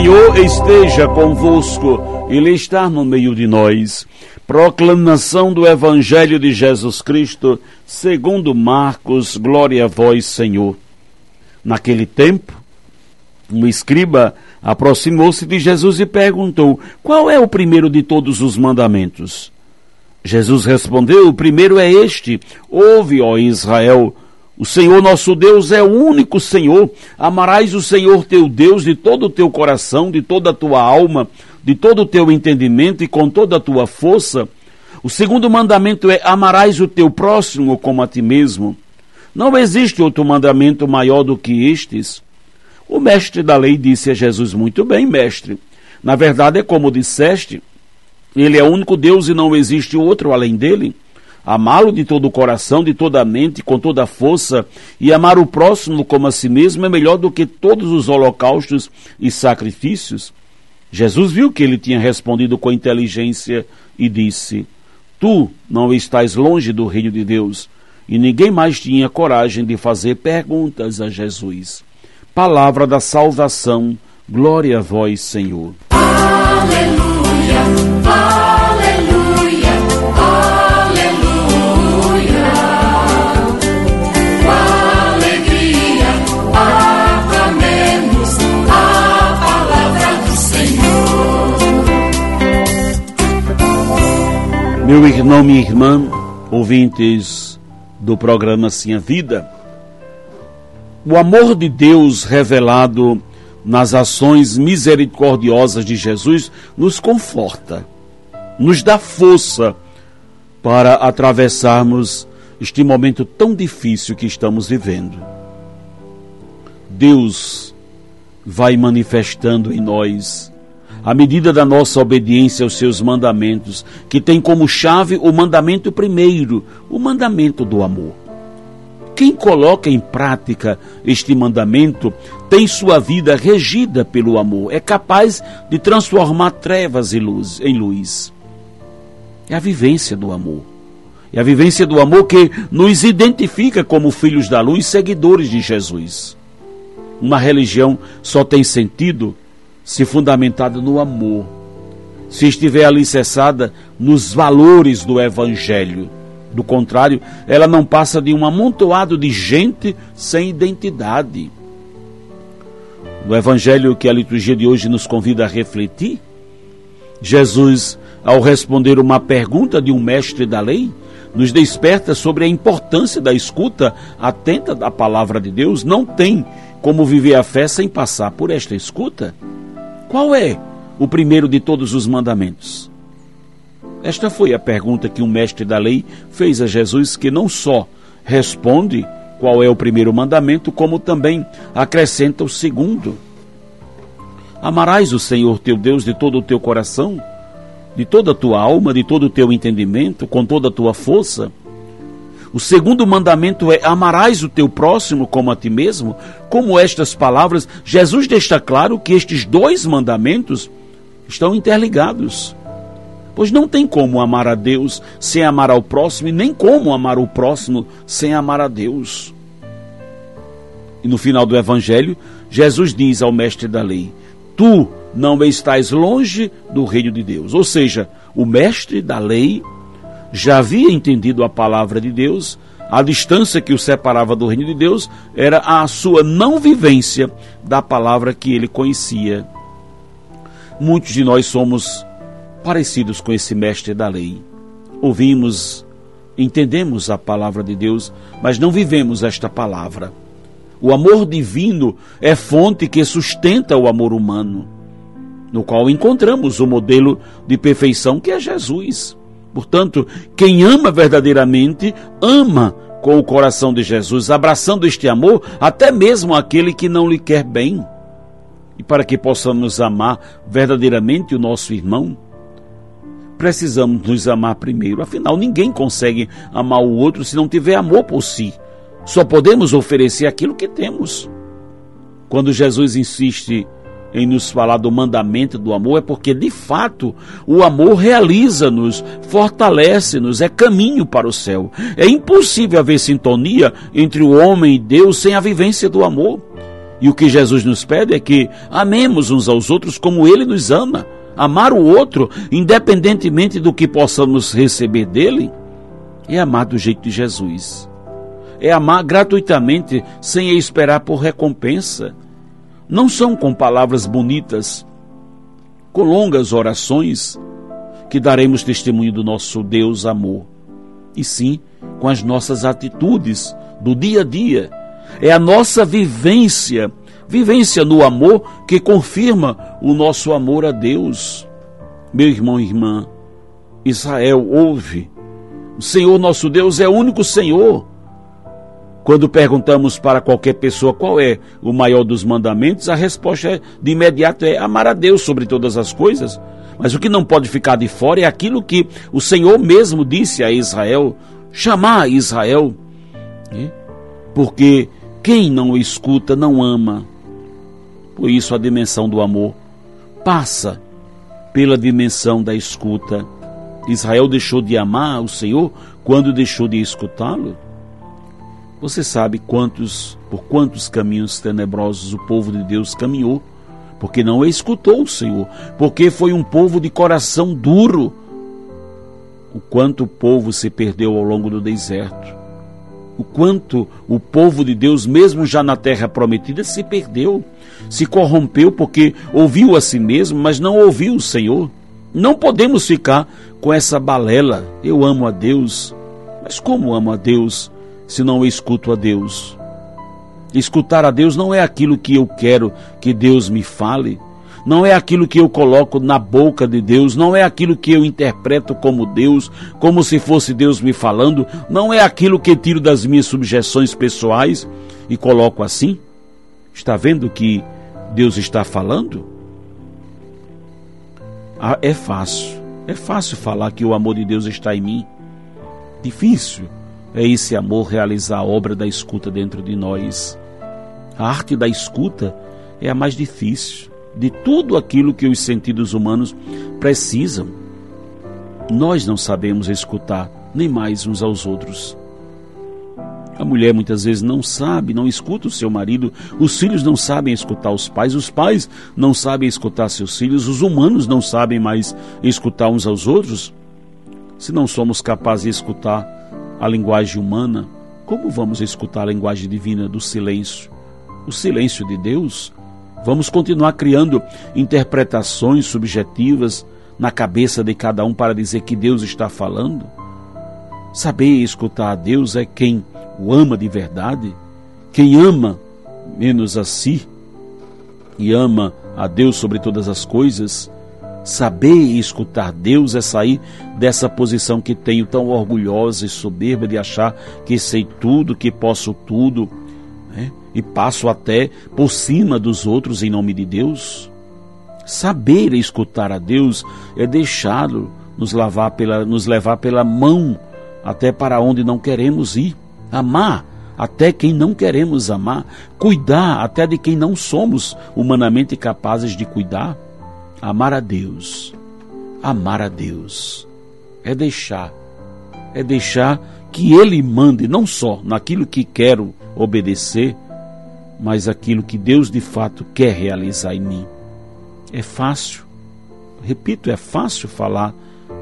Senhor esteja convosco, Ele está no meio de nós. Proclamação do Evangelho de Jesus Cristo, segundo Marcos, glória a vós, Senhor. Naquele tempo, um escriba aproximou-se de Jesus e perguntou: Qual é o primeiro de todos os mandamentos? Jesus respondeu: O primeiro é este: Ouve, ó Israel, o Senhor nosso Deus é o único Senhor. Amarás o Senhor teu Deus de todo o teu coração, de toda a tua alma, de todo o teu entendimento e com toda a tua força. O segundo mandamento é: amarás o teu próximo como a ti mesmo. Não existe outro mandamento maior do que estes. O mestre da lei disse a Jesus: Muito bem, mestre. Na verdade, é como disseste: Ele é o único Deus e não existe outro além dele. Amá-lo de todo o coração, de toda a mente, com toda a força, e amar o próximo como a si mesmo é melhor do que todos os holocaustos e sacrifícios. Jesus viu que ele tinha respondido com inteligência e disse: Tu não estás longe do reino de Deus. E ninguém mais tinha coragem de fazer perguntas a Jesus. Palavra da salvação, glória a vós, Senhor. Aleluia. Meu irmão, minha irmã, ouvintes do programa Sim a Vida, o amor de Deus revelado nas ações misericordiosas de Jesus nos conforta, nos dá força para atravessarmos este momento tão difícil que estamos vivendo. Deus vai manifestando em nós à medida da nossa obediência aos seus mandamentos, que tem como chave o mandamento primeiro, o mandamento do amor. Quem coloca em prática este mandamento tem sua vida regida pelo amor, é capaz de transformar trevas em luz. Em luz. É a vivência do amor. É a vivência do amor que nos identifica como filhos da luz, seguidores de Jesus. Uma religião só tem sentido se fundamentada no amor, se estiver alicerçada nos valores do Evangelho. Do contrário, ela não passa de um amontoado de gente sem identidade. No Evangelho que a liturgia de hoje nos convida a refletir, Jesus, ao responder uma pergunta de um mestre da lei, nos desperta sobre a importância da escuta atenta da palavra de Deus. Não tem como viver a fé sem passar por esta escuta. Qual é o primeiro de todos os mandamentos? Esta foi a pergunta que um mestre da lei fez a Jesus, que não só responde qual é o primeiro mandamento, como também acrescenta o segundo. Amarás o Senhor teu Deus de todo o teu coração, de toda a tua alma, de todo o teu entendimento, com toda a tua força. O segundo mandamento é: amarás o teu próximo como a ti mesmo. Como estas palavras, Jesus deixa claro que estes dois mandamentos estão interligados. Pois não tem como amar a Deus sem amar ao próximo, e nem como amar o próximo sem amar a Deus. E no final do Evangelho, Jesus diz ao mestre da lei: Tu não estás longe do reino de Deus. Ou seja, o mestre da lei já havia entendido a palavra de Deus, a distância que o separava do reino de Deus era a sua não vivência da palavra que ele conhecia. Muitos de nós somos parecidos com esse mestre da lei. Ouvimos, entendemos a palavra de Deus, mas não vivemos esta palavra. O amor divino é fonte que sustenta o amor humano, no qual encontramos o modelo de perfeição que é Jesus. Portanto, quem ama verdadeiramente, ama com o coração de Jesus, abraçando este amor, até mesmo aquele que não lhe quer bem. E para que possamos amar verdadeiramente o nosso irmão, precisamos nos amar primeiro. Afinal, ninguém consegue amar o outro se não tiver amor por si. Só podemos oferecer aquilo que temos. Quando Jesus insiste em nos falar do mandamento do amor, é porque de fato o amor realiza-nos, fortalece-nos, é caminho para o céu. É impossível haver sintonia entre o homem e Deus sem a vivência do amor. E o que Jesus nos pede é que amemos uns aos outros como ele nos ama. Amar o outro, independentemente do que possamos receber dele, é amar do jeito de Jesus. É amar gratuitamente, sem esperar por recompensa. Não são com palavras bonitas, com longas orações, que daremos testemunho do nosso Deus amor, e sim com as nossas atitudes do dia a dia. É a nossa vivência vivência no amor que confirma o nosso amor a Deus. Meu irmão e irmã, Israel, ouve. O Senhor nosso Deus é o único Senhor. Quando perguntamos para qualquer pessoa qual é o maior dos mandamentos, a resposta é, de imediato é amar a Deus sobre todas as coisas. Mas o que não pode ficar de fora é aquilo que o Senhor mesmo disse a Israel: chamar Israel. Né? Porque quem não escuta não ama. Por isso, a dimensão do amor passa pela dimensão da escuta. Israel deixou de amar o Senhor quando deixou de escutá-lo? Você sabe quantos, por quantos caminhos tenebrosos o povo de Deus caminhou, porque não escutou o Senhor, porque foi um povo de coração duro. O quanto o povo se perdeu ao longo do deserto. O quanto o povo de Deus, mesmo já na terra prometida, se perdeu se corrompeu porque ouviu a si mesmo, mas não ouviu o Senhor. Não podemos ficar com essa balela. Eu amo a Deus, mas como amo a Deus se não escuto a Deus? Escutar a Deus não é aquilo que eu quero que Deus me fale, não é aquilo que eu coloco na boca de Deus, não é aquilo que eu interpreto como Deus, como se fosse Deus me falando, não é aquilo que tiro das minhas subjeções pessoais e coloco assim. Está vendo que Deus está falando? Ah, é fácil. É fácil falar que o amor de Deus está em mim. Difícil é esse amor realizar a obra da escuta dentro de nós. A arte da escuta é a mais difícil de tudo aquilo que os sentidos humanos precisam. Nós não sabemos escutar nem mais uns aos outros. A mulher muitas vezes não sabe, não escuta o seu marido, os filhos não sabem escutar os pais, os pais não sabem escutar seus filhos, os humanos não sabem mais escutar uns aos outros. Se não somos capazes de escutar a linguagem humana, como vamos escutar a linguagem divina do silêncio? O silêncio de Deus? Vamos continuar criando interpretações subjetivas na cabeça de cada um para dizer que Deus está falando? Saber escutar a Deus é quem o ama de verdade, quem ama menos a si e ama a Deus sobre todas as coisas, saber e escutar Deus é sair dessa posição que tenho tão orgulhosa e soberba de achar que sei tudo, que posso tudo, né? e passo até por cima dos outros em nome de Deus. Saber e escutar a Deus é deixá-lo nos, pela, nos levar pela mão até para onde não queremos ir amar até quem não queremos amar, cuidar até de quem não somos humanamente capazes de cuidar. Amar a Deus, amar a Deus, é deixar, é deixar que Ele mande não só naquilo que quero obedecer, mas aquilo que Deus de fato quer realizar em mim. É fácil, repito, é fácil falar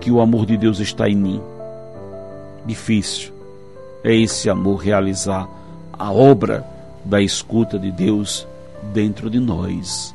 que o amor de Deus está em mim. Difícil é esse amor realizar a obra da escuta de Deus dentro de nós.